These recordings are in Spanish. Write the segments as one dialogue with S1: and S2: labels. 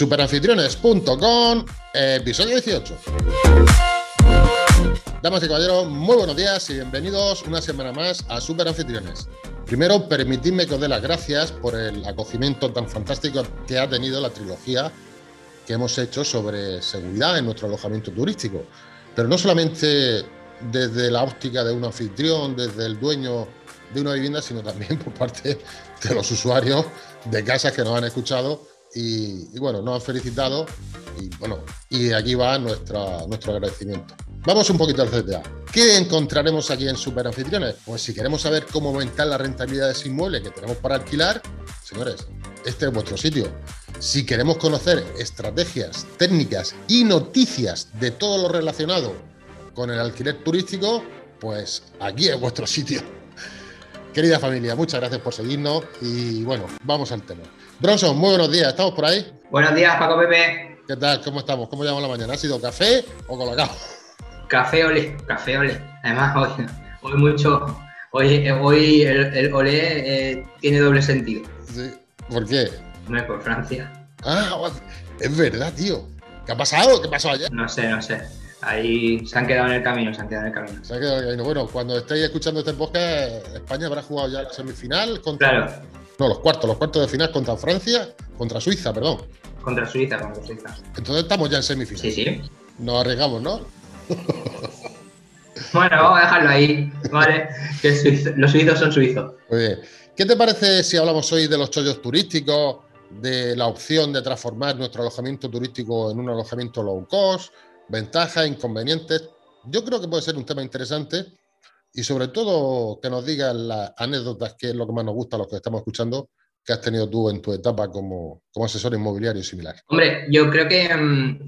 S1: Superanfitriones.com, episodio 18. Damas y caballeros, muy buenos días y bienvenidos una semana más a Superanfitriones. Primero, permitidme que os dé las gracias por el acogimiento tan fantástico que ha tenido la trilogía que hemos hecho sobre seguridad en nuestro alojamiento turístico. Pero no solamente desde la óptica de un anfitrión, desde el dueño de una vivienda, sino también por parte de los usuarios de casas que nos han escuchado y, bueno, nos han felicitado y bueno, y aquí va nuestra, nuestro agradecimiento. Vamos un poquito al CTA. ¿Qué encontraremos aquí en Super Anfitriones? Pues si queremos saber cómo aumentar la rentabilidad de ese inmueble que tenemos para alquilar, señores, este es vuestro sitio. Si queremos conocer estrategias, técnicas y noticias de todo lo relacionado con el alquiler turístico, pues aquí es vuestro sitio. Querida familia, muchas gracias por seguirnos y bueno, vamos al tema. Bronson, muy buenos días, ¿estamos por ahí?
S2: Buenos días, Paco Pepe.
S1: ¿Qué tal? ¿Cómo estamos? ¿Cómo llevamos la mañana? ¿Ha sido café o colocado?
S2: Café ole, café ole. Además, hoy, hoy mucho, hoy, hoy el, el olé eh, tiene doble sentido.
S1: Sí. ¿Por qué?
S2: No es por Francia.
S1: Ah, es verdad, tío. ¿Qué ha pasado? ¿Qué pasó ayer?
S2: No sé, no sé. Ahí se han quedado en el camino, se han quedado en el camino.
S1: Se han quedado en el camino. Bueno, cuando estéis escuchando este podcast, España habrá jugado ya la semifinal contra.
S2: Claro.
S1: No, los cuartos, los cuartos de final contra Francia, contra Suiza, perdón.
S2: Contra Suiza, contra Suiza.
S1: Entonces estamos ya en semifinal.
S2: Sí, sí.
S1: Nos arriesgamos, ¿no?
S2: bueno, vamos a dejarlo ahí, ¿vale? Que suizo, los suizos son suizos.
S1: Muy bien. ¿Qué te parece si hablamos hoy de los chollos turísticos, de la opción de transformar nuestro alojamiento turístico en un alojamiento low cost, ventajas, inconvenientes? Yo creo que puede ser un tema interesante y sobre todo que nos digas las anécdotas, que es lo que más nos gusta a los que estamos escuchando, que has tenido tú en tu etapa como, como asesor inmobiliario y similar.
S2: Hombre, yo creo que,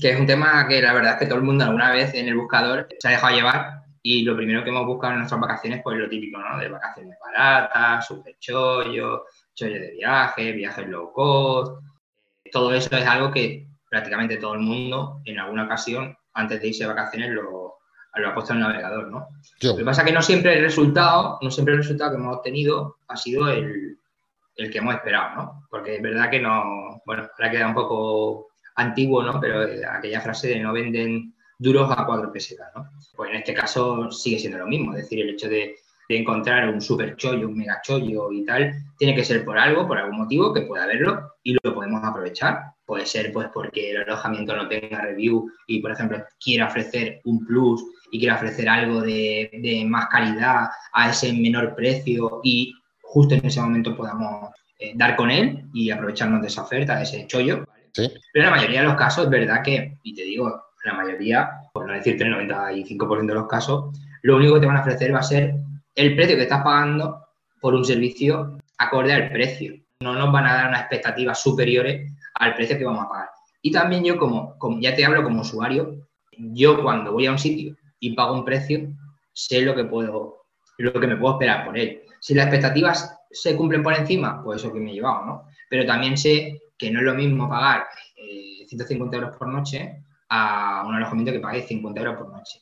S2: que, es un tema que la verdad es que todo el mundo alguna vez en el buscador se ha dejado llevar y lo primero que hemos buscado en nuestras vacaciones, pues lo típico, ¿no? De vacaciones baratas, super chollo, chollo de viaje, viajes low cost. Todo eso es algo que prácticamente todo el mundo en alguna ocasión, antes de irse de vacaciones, lo, lo ha puesto el navegador, ¿no? Lo que pasa es que no siempre el resultado, no siempre el resultado que hemos obtenido ha sido el, el que hemos esperado, ¿no? Porque es verdad que no, bueno, ahora queda un poco antiguo, ¿no? Pero aquella frase de no venden duros a cuatro pesetas, ¿no? Pues en este caso sigue siendo lo mismo, es decir, el hecho de, de encontrar un super chollo, un mega chollo y tal, tiene que ser por algo, por algún motivo, que pueda haberlo y lo podemos aprovechar. Puede ser pues porque el alojamiento no tenga review y, por ejemplo, quiera ofrecer un plus y quiera ofrecer algo de, de más calidad a ese menor precio y justo en ese momento podamos eh, dar con él y aprovecharnos de esa oferta, de ese chollo. ¿vale?
S1: Sí.
S2: Pero en la mayoría de los casos verdad que, y te digo, la mayoría, por no decirte el 95% de los casos, lo único que te van a ofrecer va a ser el precio que estás pagando por un servicio acorde al precio. No nos van a dar unas expectativas superiores al precio que vamos a pagar. Y también yo, como, ya te hablo como usuario, yo cuando voy a un sitio y pago un precio, sé lo que puedo, lo que me puedo esperar por él. Si las expectativas se cumplen por encima, pues eso que me he llevado, ¿no? Pero también sé que no es lo mismo pagar eh, 150 euros por noche a un alojamiento que pague 50 euros por noche.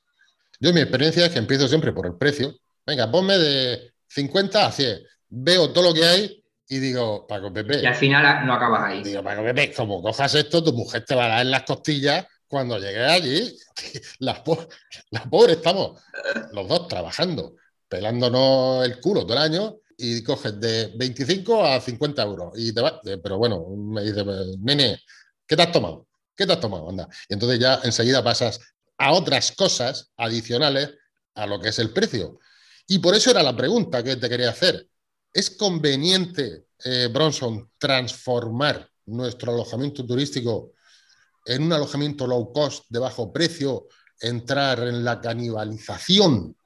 S1: Yo mi experiencia es que empiezo siempre por el precio. Venga, ponme de 50 a 100. Veo todo lo que hay y digo, Paco Pepe.
S2: Y al final no acabas ahí.
S1: Digo, Paco Pepe, como cojas esto, tu mujer te va a dar en las costillas cuando llegues allí. Las, po las pobres estamos los dos trabajando, pelándonos el culo todo el año y coges de 25 a 50 euros. Y te va, pero bueno, me dice, nene, ¿qué te has tomado? ¿Qué te has tomado? Anda. Y entonces ya enseguida pasas a otras cosas adicionales a lo que es el precio. Y por eso era la pregunta que te quería hacer. ¿Es conveniente, eh, Bronson, transformar nuestro alojamiento turístico en un alojamiento low cost de bajo precio, entrar en la canibalización,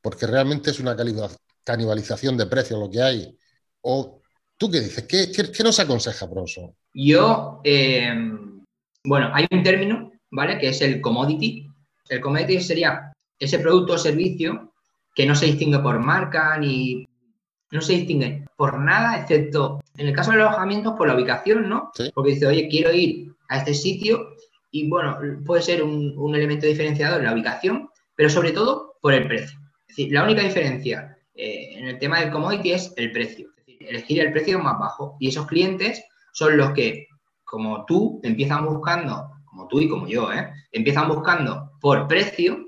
S1: porque realmente es una canibalización de precios lo que hay? ¿O tú qué dices? ¿Qué, qué, qué nos aconseja, Bronson?
S2: Yo, eh, bueno, hay un término, ¿vale? Que es el commodity. El commodity sería ese producto o servicio que no se distingue por marca ni no se distingue por nada, excepto en el caso de los alojamientos por la ubicación, ¿no?
S1: Sí.
S2: Porque dice, oye, quiero ir a este sitio y bueno, puede ser un, un elemento diferenciador la ubicación, pero sobre todo por el precio. Es decir, la única diferencia eh, en el tema del commodity es el precio. Es decir, elegir el precio más bajo. Y esos clientes son los que como tú empiezan buscando, como tú y como yo, ¿eh? empiezan buscando por precio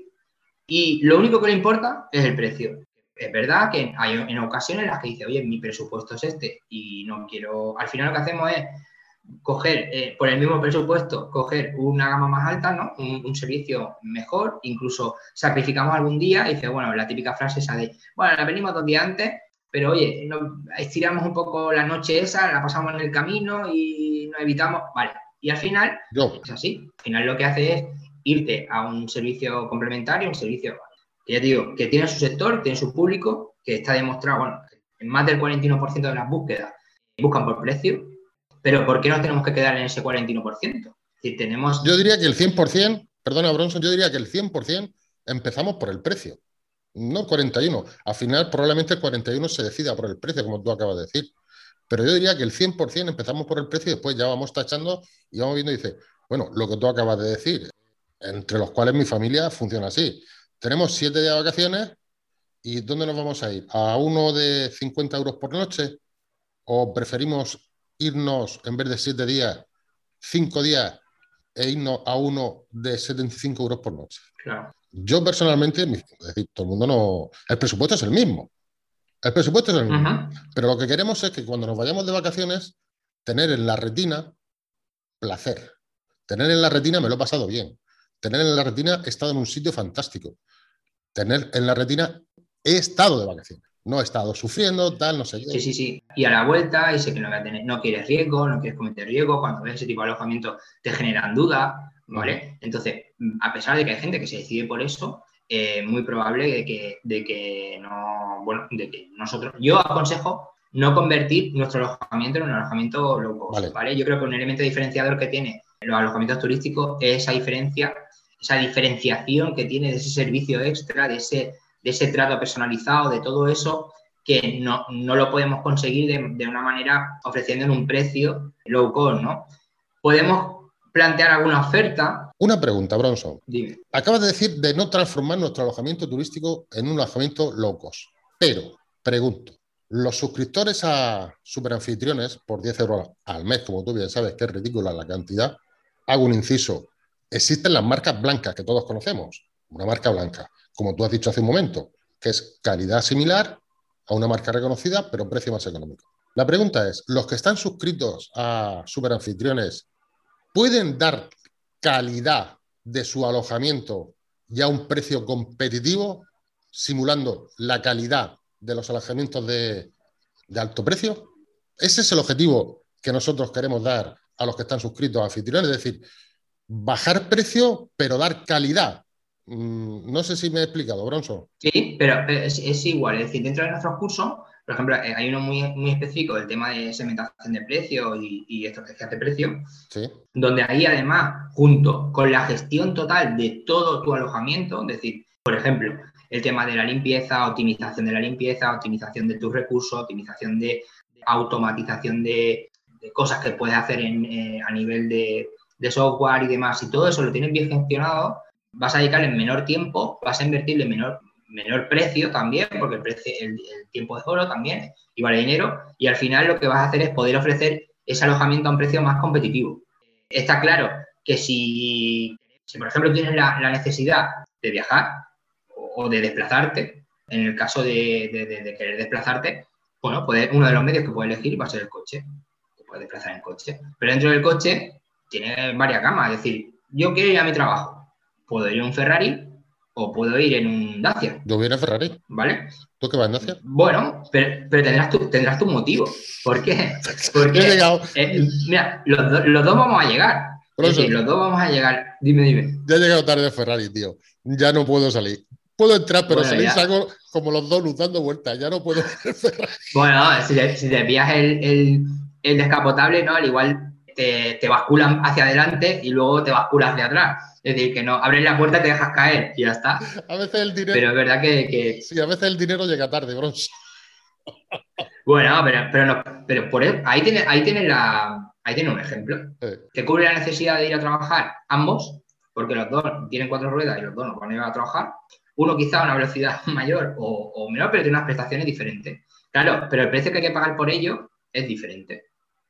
S2: y lo único que le importa es el precio. Es verdad que hay en ocasiones en las que dice, oye, mi presupuesto es este y no quiero. Al final lo que hacemos es coger, eh, por el mismo presupuesto, coger una gama más alta, ¿no? Un, servicio mejor, incluso sacrificamos algún día y dice, bueno, la típica frase esa de, bueno, la venimos dos días antes, pero oye, estiramos un poco la noche esa, la pasamos en el camino y nos evitamos, vale. Y al final, es así, al final lo que hace es irte a un servicio complementario, un servicio que ya digo, que tiene su sector, tiene su público, que está demostrado, bueno, en más del 41% de las búsquedas buscan por precio, pero ¿por qué nos tenemos que quedar en ese 41%? Si tenemos...
S1: Yo diría que el 100%, perdona Bronson, yo diría que el 100% empezamos por el precio, no el 41. Al final probablemente el 41 se decida por el precio, como tú acabas de decir. Pero yo diría que el 100% empezamos por el precio y después ya vamos tachando y vamos viendo y dice, bueno, lo que tú acabas de decir, entre los cuales mi familia funciona así. Tenemos siete días de vacaciones y ¿dónde nos vamos a ir? ¿A uno de 50 euros por noche? ¿O preferimos irnos, en vez de siete días, cinco días e irnos a uno de 75 euros por noche. Yo personalmente, es decir, todo el mundo no. El presupuesto es el mismo. El presupuesto es el mismo. Pero lo que queremos es que cuando nos vayamos de vacaciones, tener en la retina placer. Tener en la retina me lo he pasado bien. Tener en la retina he estado en un sitio fantástico. Tener en la retina he estado de vacaciones no he estado sufriendo, tal, no sé
S2: Sí, sí, sí. Y a la vuelta, y sé que no, voy a tener, no quieres riesgo, no quieres cometer riesgo, cuando ves ese tipo de alojamiento te generan dudas, ¿vale? Entonces, a pesar de que hay gente que se decide por eso, es eh, muy probable de que, de que no, bueno, de que nosotros, yo aconsejo no convertir nuestro alojamiento en un alojamiento low cost, vale. Yo creo que un elemento diferenciador que tiene los alojamientos turísticos es esa diferencia, esa diferenciación que tiene de ese servicio extra, de ese de ese trato personalizado, de todo eso, que no, lo podemos conseguir de, una manera ofreciendo en un precio low cost, ¿no? Podemos plantear alguna oferta.
S1: Una pregunta, Bronson. Dime. Acabas de decir de no transformar nuestro alojamiento turístico en un alojamiento low cost. Pero, pregunto, los suscriptores a Superanfitriones por 10 euros al mes, como tú bien sabes, que es ridícula la cantidad, hago un inciso. Existen las marcas blancas que todos conocemos. Una marca blanca como tú has dicho hace un momento, que es calidad similar a una marca reconocida, pero precio más económico. La pregunta es, ¿los que están suscritos a Superanfitriones pueden dar calidad de su alojamiento y a un precio competitivo, simulando la calidad de los alojamientos de, de alto precio? Ese es el objetivo que nosotros queremos dar a los que están suscritos a anfitriones, es decir, bajar precio, pero dar calidad Mm, no sé si me he explicado, Bronson.
S2: Sí, pero es, igual. Es decir, dentro de nuestros cursos, por ejemplo, eh, hay uno muy, muy específico del tema de segmentación de precio y, y estrategias de precio, donde ahí además, junto con la gestión total de todo tu alojamiento, es decir, por ejemplo, el tema de la limpieza, optimización de la limpieza, optimización de tus recursos, optimización de, automatización de, cosas que puedes hacer eh, a nivel de, de software y demás, y todo eso lo tienes bien gestionado, vas a dedicarle menor tiempo, vas a invertirle menor, menor precio también, porque el, tiempo es oro también y vale dinero, y al final lo que vas a hacer es poder ofrecer ese alojamiento a un precio más competitivo. Está claro que si, si por ejemplo, tienes la, necesidad de viajar o, de desplazarte, en el caso de, querer desplazarte, bueno, uno de los medios que puedes elegir va a ser el coche. Te puedes desplazar en coche. Pero dentro del coche tiene varias gamas. Es decir, yo quiero ir a mi trabajo puedo ir en un Ferrari o puedo ir en un Dacia.
S1: Yo voy en Ferrari.
S2: ¿Vale?
S1: ¿Tú qué vas en Dacia?
S2: Bueno, pero, tendrás, tu, tendrás tu motivo. ¿Por qué? Porque, He llegado. Eh, mira, los, dos vamos a llegar. Es decir, los dos vamos a llegar. Dime, dime.
S1: Ya he llegado tarde de Ferrari, tío. Ya no puedo salir. Puedo entrar, pero salir salgo como los dos luz dando vueltas. Ya no puedo
S2: Ferrari. Bueno, si, te, si desvías el, el, el descapotable, ¿no? Al igual te, te basculan hacia adelante y luego te basculas hacia atrás. Es decir, que no, abres la puerta, te dejas caer y ya está.
S1: A veces el dinero.
S2: Pero es verdad que.
S1: Sí, a veces el dinero llega tarde, bros.
S2: Bueno, pero, pero, no, pero por ahí tiene, ahí tiene la. Ahí tiene un ejemplo. Que cubre la necesidad de ir a trabajar ambos, porque los dos tienen cuatro ruedas y los dos no van a ir a trabajar. Uno quizá a una velocidad mayor o, o menor, pero tiene unas prestaciones diferentes. Claro, pero el precio que hay que pagar por ello es diferente.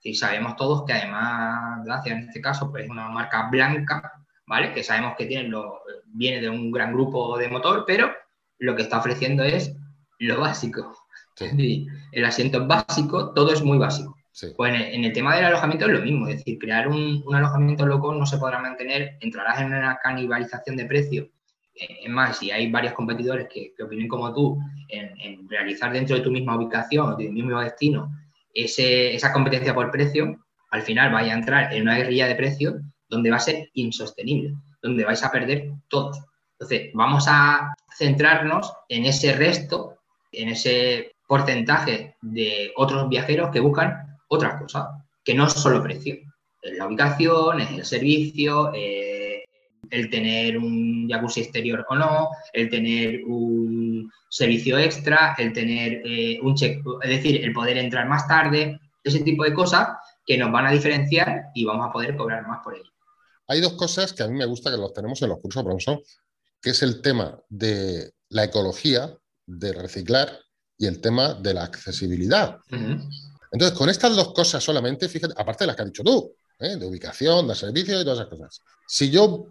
S2: Y sabemos todos que además, gracias en este caso, pues es una marca blanca, ¿vale? Que sabemos que tiene lo, viene de un gran grupo de motor, pero lo que está ofreciendo es lo básico. El asiento es básico, todo es muy básico. Pues en el, tema del alojamiento es lo mismo, es decir, crear un, alojamiento loco no se podrá mantener, entrarás en una canibalización de precio. Eh, es más, si hay varios competidores que, opinen como tú en, realizar dentro de tu misma ubicación o de tu mismo destino esa competencia por precio, al final vaya a entrar en una guerrilla de precios donde va a ser insostenible, donde vais a perder todos. Entonces, vamos a centrarnos en ese resto, en ese porcentaje de otros viajeros que buscan otras cosas, que no solo precio. Es la ubicación, es el servicio, el tener un jacuzzi exterior o no, el tener un servicio extra, el tener eh, un check, es decir, el poder entrar más tarde, ese tipo de cosas que nos van a diferenciar y vamos a poder cobrar más por ello.
S1: Hay dos cosas que a mí me gusta que los tenemos en los cursos, profesor, que es el tema de la ecología, de reciclar y el tema de la accesibilidad. Entonces, con estas dos cosas solamente, fíjate, aparte de las que has dicho tú, ¿eh? de ubicación, de servicio y todas esas cosas. Si yo,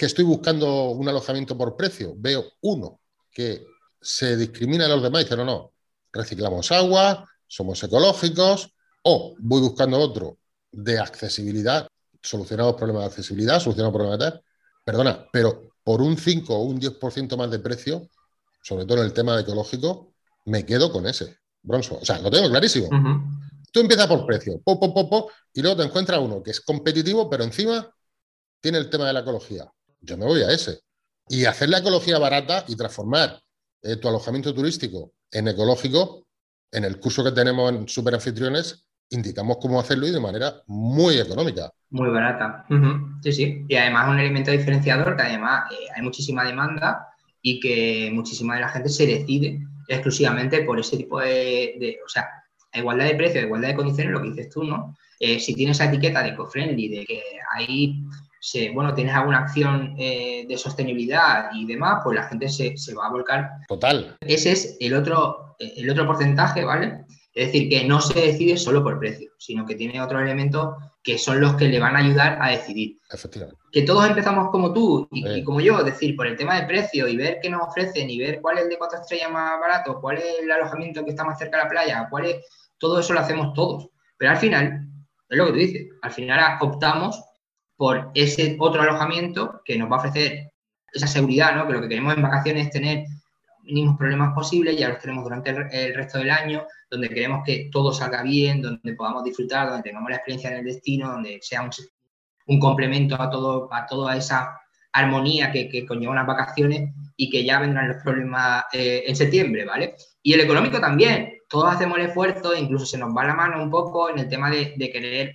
S1: que estoy buscando un alojamiento por precio, veo uno que se discrimina a los demás y dice, no, no, reciclamos agua, somos ecológicos, o voy buscando otro de accesibilidad, solucionamos problemas de accesibilidad, solucionamos problemas de... Perdona, pero por un 5 o un 10% más de precio, sobre todo en el tema ecológico, me quedo con ese, Bronzo. O sea, lo tengo clarísimo. Tú empiezas por precio, po, po, po, y luego te encuentras uno que es competitivo, pero encima tiene el tema de la ecología. Yo me voy a ese. Y hacer la ecología barata y transformar eh, tu alojamiento turístico en ecológico, en el curso que tenemos en Superanfitriones, indicamos cómo hacerlo y de manera muy económica.
S2: Muy barata. Sí, sí. Y además un elemento diferenciador que además eh, hay muchísima demanda y que muchísima de la gente se decide exclusivamente por ese tipo de, o sea, a igualdad de precio, a igualdad de condiciones, lo que dices tú, ¿no? Eh, si tienes esa etiqueta de eco-friendly, de que ahí, se, bueno, tienes alguna acción eh, de sostenibilidad y demás, pues la gente se, se, va a volcar.
S1: Total.
S2: Ese es el otro, el otro porcentaje, ¿vale? Es decir, que no se decide solo por precio, sino que tiene otros elementos que son los que le van a ayudar a decidir.
S1: Efectivamente.
S2: Que todos empezamos como tú y, como yo, es decir, por el tema de precio y ver qué nos ofrecen y ver cuál es el de cuatro estrellas más barato, cuál es el alojamiento que está más cerca de la playa, cuál es, todo eso lo hacemos todos. Pero al final, es lo que tú dices, al final optamos por ese otro alojamiento que nos va a ofrecer esa seguridad, ¿no? Que lo que queremos en vacaciones es tener mínimos problemas posibles, ya los tenemos durante el, resto del año, donde queremos que todo salga bien, donde podamos disfrutar, donde tengamos la experiencia en el destino, donde sea un, complemento a, todo, a toda esa armonía que, que, conlleva unas vacaciones y que ya vendrán los problemas eh, en septiembre, ¿vale? Y el económico también, todos hacemos el esfuerzo, incluso se nos va la mano un poco en el tema de, querer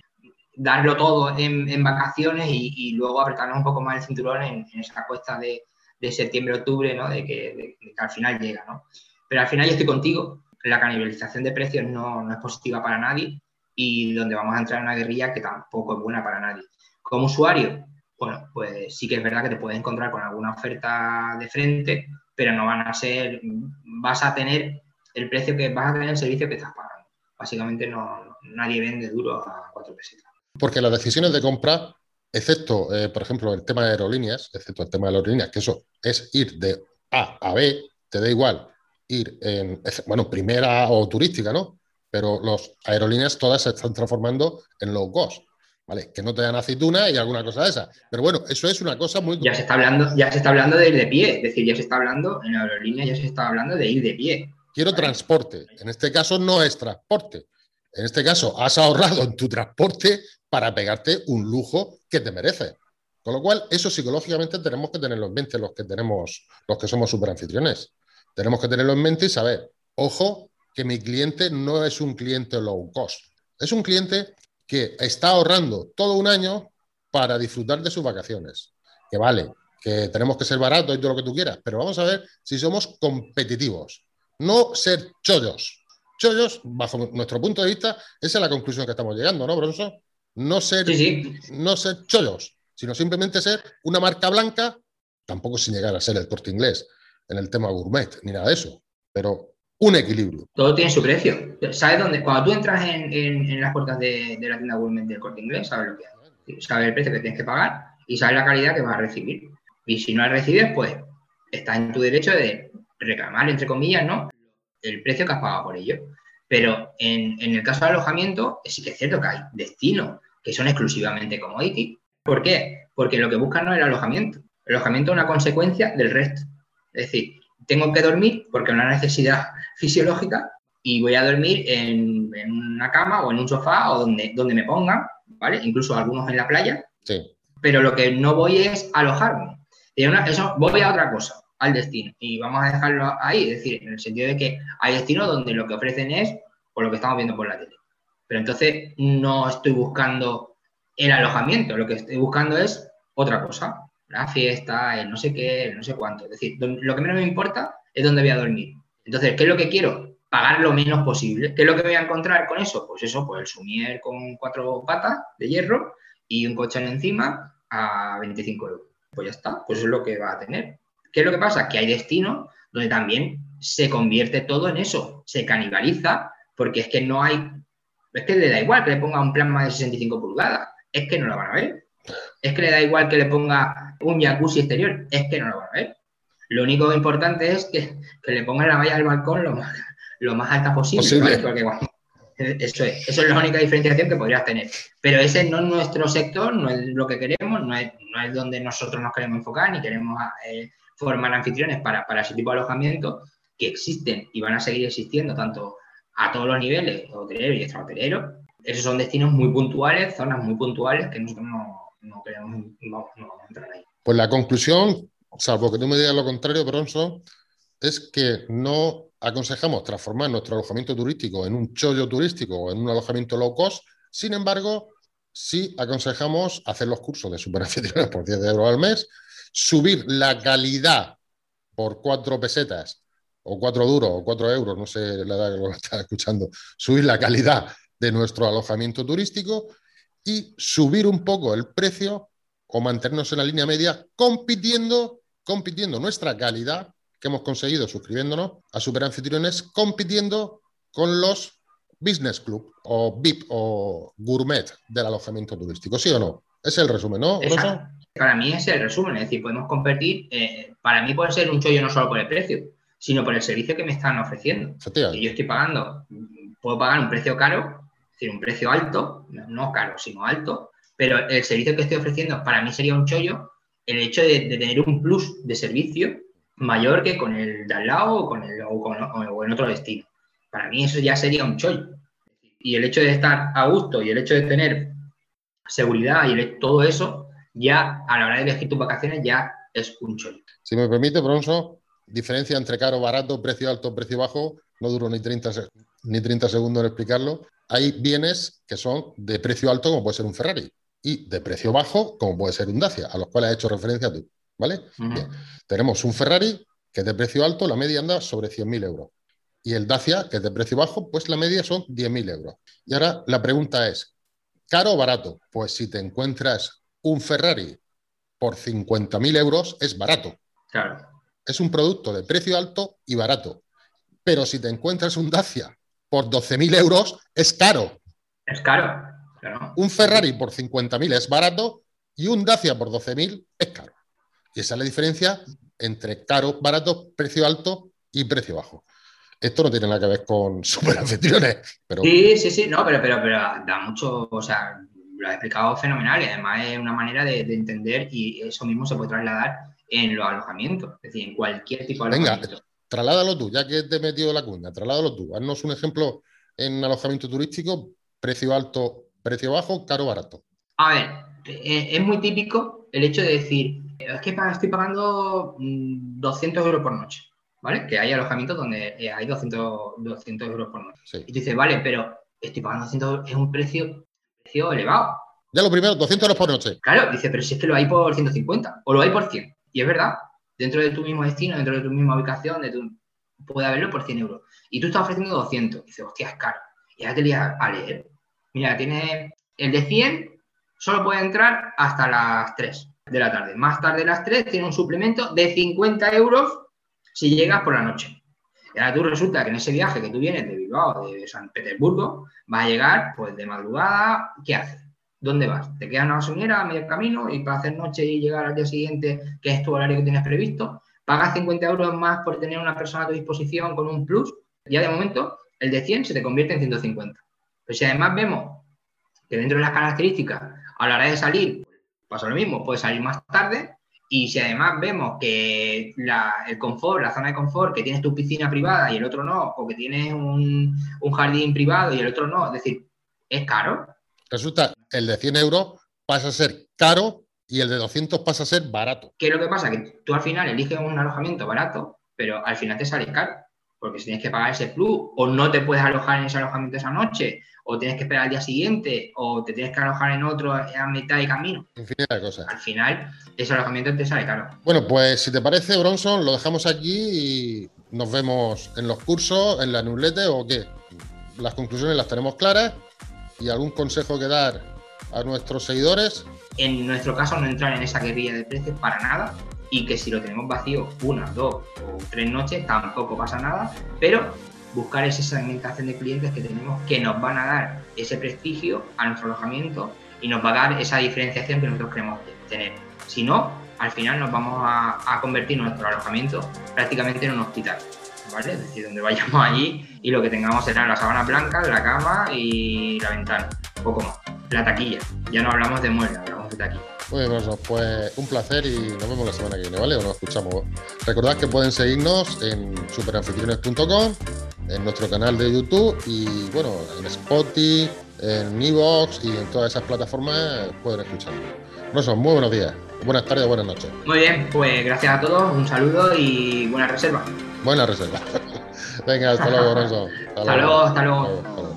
S2: darlo todo en, vacaciones y, luego apretarnos un poco más el cinturón en esa cuesta de, septiembre-octubre, ¿no? De que, al final llega, ¿no? Pero al final yo estoy contigo, la canibalización de precios no, es positiva para nadie y donde vamos a entrar en una guerrilla que tampoco es buena para nadie. Como usuario, bueno, pues sí que es verdad que te puedes encontrar con alguna oferta de frente, pero no van a ser, vas a tener el precio que vas a tener el servicio que estás pagando. Básicamente no, nadie vende duro a cuatro pesetas.
S1: Porque las decisiones de compra excepto, eh, por ejemplo, el tema de aerolíneas, excepto el tema de aerolíneas, que eso es ir de A a B, te da igual ir en, bueno, primera o turística, ¿no? Pero las aerolíneas todas se están transformando en low cost. ¿Vale? Que no te dan aceituna y alguna cosa de esa. Pero bueno, eso es una cosa muy...
S2: Ya se está hablando, ya se está hablando de ir de pie, es decir, ya se está hablando, en aerolíneas ya se está hablando de ir de pie.
S1: Quiero transporte. En este caso no es transporte. En este caso, has ahorrado en tu transporte para pegarte un lujo que te merece. Con lo cual, eso psicológicamente tenemos que tenerlo en mente los que tenemos, los que somos superanfitriones. Tenemos que tenerlo en mente y saber, ojo, que mi cliente no es un cliente low cost. Es un cliente que está ahorrando todo un año para disfrutar de sus vacaciones. Que vale, que tenemos que ser baratos y todo lo que tú quieras, pero vamos a ver si somos competitivos. No ser chollos chollos, bajo nuestro punto de vista, esa es la conclusión que estamos llegando, ¿no, Bronson? No ser, no ser chollos, sino simplemente ser una marca blanca, tampoco sin llegar a ser el corte inglés en el tema gourmet, ni nada de eso, pero un equilibrio.
S2: Todo tiene su precio. ¿Sabes dónde? Cuando tú entras en, las puertas de, la tienda Gourmet del corte inglés, sabes lo que hay. Sabes el precio que tienes que pagar y sabes la calidad que vas a recibir. Y si no la recibes, pues estás en tu derecho de reclamar, entre comillas, ¿no? El precio que has pagado por ello. Pero en, el caso del alojamiento, sí que es cierto que hay destinos que son exclusivamente commodity. ¿Por qué? Porque lo que buscan no es el alojamiento. El alojamiento es una consecuencia del resto. Es decir, tengo que dormir porque es una necesidad fisiológica y voy a dormir en, una cama o en un sofá o donde, donde me pongan, ¿vale? Incluso algunos en la playa. Sí. Pero lo que no voy es alojarme. eso voy a otra cosa al destino. Y vamos a dejarlo ahí, es decir, en el sentido de que hay destinos donde lo que ofrecen es por lo que estamos viendo por la tele. Pero entonces no estoy buscando el alojamiento, lo que estoy buscando es otra cosa, la fiesta, el no sé qué, el no sé cuánto. Es decir, lo que menos me importa es dónde voy a dormir. Entonces, ¿qué es lo que quiero? Pagar lo menos posible. ¿Qué es lo que voy a encontrar con eso? Pues eso, pues el sumier con cuatro patas de hierro y un colchón encima a 25 euros. Pues ya está, pues eso es lo que va a tener. ¿Qué es lo que pasa? Que hay destinos donde también se convierte todo en eso, se canibaliza, porque es que no hay, es que le da igual que le ponga un plasma de 65 pulgadas, es que no lo van a ver. Es que le da igual que le ponga un jacuzzi exterior, es que no lo van a ver. Lo único importante es que, le pongan la valla al balcón lo más, lo más alta posible. Eso es, eso es la única diferenciación que podrías tener. Pero ese no es nuestro sector, no es lo que queremos, no es, no es donde nosotros nos queremos enfocar, ni queremos eh, formar anfitriones para, ese tipo de alojamiento que existen y van a seguir existiendo tanto a todos los niveles, hotelero y extrahoteleros. Esos son destinos muy puntuales, zonas muy puntuales que nosotros no, queremos, no, a entrar ahí.
S1: Pues la conclusión, salvo que tú me digas lo contrario, Bronson, es que no aconsejamos transformar nuestro alojamiento turístico en un chollo turístico o en un alojamiento low cost. Sin embargo, sí aconsejamos hacer los cursos de superanfitriones por 10 euros al mes subir la calidad por cuatro pesetas o cuatro duros o cuatro euros, no sé la edad que lo está escuchando, subir la calidad de nuestro alojamiento turístico y subir un poco el precio o mantenernos en la línea media compitiendo, compitiendo nuestra calidad que hemos conseguido suscribiéndonos a Superanfitriones, compitiendo con los Business Club o VIP o Gourmet del alojamiento turístico, ¿sí o no? Es el resumen, ¿no?
S2: Para mí es el resumen, es decir, podemos competir, eh, para mí puede ser un chollo no solo por el precio, sino por el servicio que me están ofreciendo. Y yo estoy pagando, puedo pagar un precio caro, es decir, un precio alto, no caro, sino alto, pero el servicio que estoy ofreciendo para mí sería un chollo el hecho de, tener un plus de servicio mayor que con el de al lado o, con el, o, en otro destino. Para mí eso ya sería un chollo. Y el hecho de estar a gusto y el hecho de tener seguridad y todo eso ya a la hora de elegir tus vacaciones ya es un chollo.
S1: Si me permite, Bronzo, diferencia entre caro, barato, precio alto, precio bajo, no duro ni 30, ni 30 segundos en explicarlo. Hay bienes que son de precio alto, como puede ser un Ferrari, y de precio bajo, como puede ser un Dacia, a los cuales has hecho referencia tú. ¿Vale? Tenemos un Ferrari que es de precio alto, la media anda sobre 100.000 euros. Y el Dacia, que es de precio bajo, pues la media son 10.000 euros. Y ahora la pregunta es, ¿caro o barato? Pues si te encuentras un Ferrari por 50.000 euros es barato.
S2: Claro.
S1: Es un producto de precio alto y barato. Pero si te encuentras un Dacia por 12.000 euros, es caro.
S2: Es caro.
S1: Un Ferrari por 50.000 es barato y un Dacia por 12.000 es caro. Y esa es la diferencia entre caro, barato, precio alto y precio bajo. Esto no tiene nada que ver con superanfitriones. Pero...
S2: Sí, sí, sí, no, pero, pero, pero da mucho, o sea, lo has explicado fenomenal y además es una manera de, entender y eso mismo se puede trasladar en los alojamientos, es decir, en cualquier tipo de alojamiento.
S1: Venga, trasládalo tú, ya que te he metido la cuña, trasládalo tú. Haznos un ejemplo en alojamiento turístico, precio alto, precio bajo, caro, barato.
S2: A ver, eh, es muy típico el hecho de decir, es que estoy pagando 200 mm, euros por noche, ¿vale? Que hay alojamientos donde eh, hay 200, 200 euros por noche. Y tú dices, vale, pero estoy pagando 200 euros, es un precio elevado.
S1: Ya lo primero, 200 euros por noche.
S2: Claro, dice, pero si es que lo hay por 150 o lo hay por 100. Y es verdad, dentro de tu mismo destino, dentro de tu misma ubicación, de puede haberlo por 100 euros. Y tú estás ofreciendo 200. Y dices, hostia, es caro. Y ahora te lías a leer. Mira, tiene el de 100, solo puede entrar hasta las 3 de la tarde. Más tarde de las 3 tiene un suplemento de 50 euros si llegas por la noche. Y ahora tú resulta que en ese viaje que tú vienes de Bilbao, de San Petersburgo, vas a llegar pues de madrugada, ¿qué haces? ¿Dónde vas? ¿Te quedas en una gasolinera a medio camino y para hacer noche y llegar al día siguiente, que es tu horario que tienes previsto? ¿Pagas 50 euros más por tener una persona a tu disposición con un plus? Ya de momento, el de 100 se te convierte en 150. Pero si además vemos que dentro de las características, a la hora de salir, pasa lo mismo, puedes salir más tarde, y si además vemos que el confort, la zona de confort, que tienes tu piscina privada y el otro no, o que tienes un, jardín privado y el otro no, es decir, es caro.
S1: Resulta, el de 100 euros pasa a ser caro y el de 200 pasa a ser barato.
S2: ¿Qué es lo que pasa? Que tú al final eliges un alojamiento barato, pero al final te sale caro, porque si tienes que pagar ese plus, o no te puedes alojar en ese alojamiento esa noche, o tienes que esperar al día siguiente, o te tienes que alojar en otro a mitad de camino.
S1: Infinidad de cosas.
S2: Al final, ese alojamiento te sale caro.
S1: Bueno, pues si te parece, Bronson, lo dejamos aquí y nos vemos en los cursos, en la newsletter o qué. Las conclusiones las tenemos claras y algún consejo que dar a nuestros seguidores.
S2: En nuestro caso, no entrar en esa guerrilla de precios para nada y que si lo tenemos vacío una, dos o tres noches tampoco pasa nada, pero buscar esa segmentación de clientes que tenemos que nos van a dar ese prestigio a nuestro alojamiento y nos va a dar esa diferenciación que nosotros queremos tener. Si no, al final nos vamos a, convertir nuestro alojamiento prácticamente en un hospital. ¿Vale? Es decir, donde vayamos allí y lo que tengamos serán las sábanas blancas, la cama y la ventana, poco más. La taquilla, ya no hablamos de muebles, hablamos de taquilla.
S1: Muy bien, pues un placer y nos vemos la semana que viene, ¿vale? O nos escuchamos. Recordad que pueden seguirnos en superanfitriones.com en nuestro canal de YouTube y bueno, en Spotify, en Evox y en todas esas plataformas pueden escucharlo. son muy buenos días, buenas tardes, buenas noches.
S2: Muy bien, pues gracias a todos, un saludo y buena reserva.
S1: Buena reserva. Venga, hasta luego,
S2: Hasta, luego, hasta luego.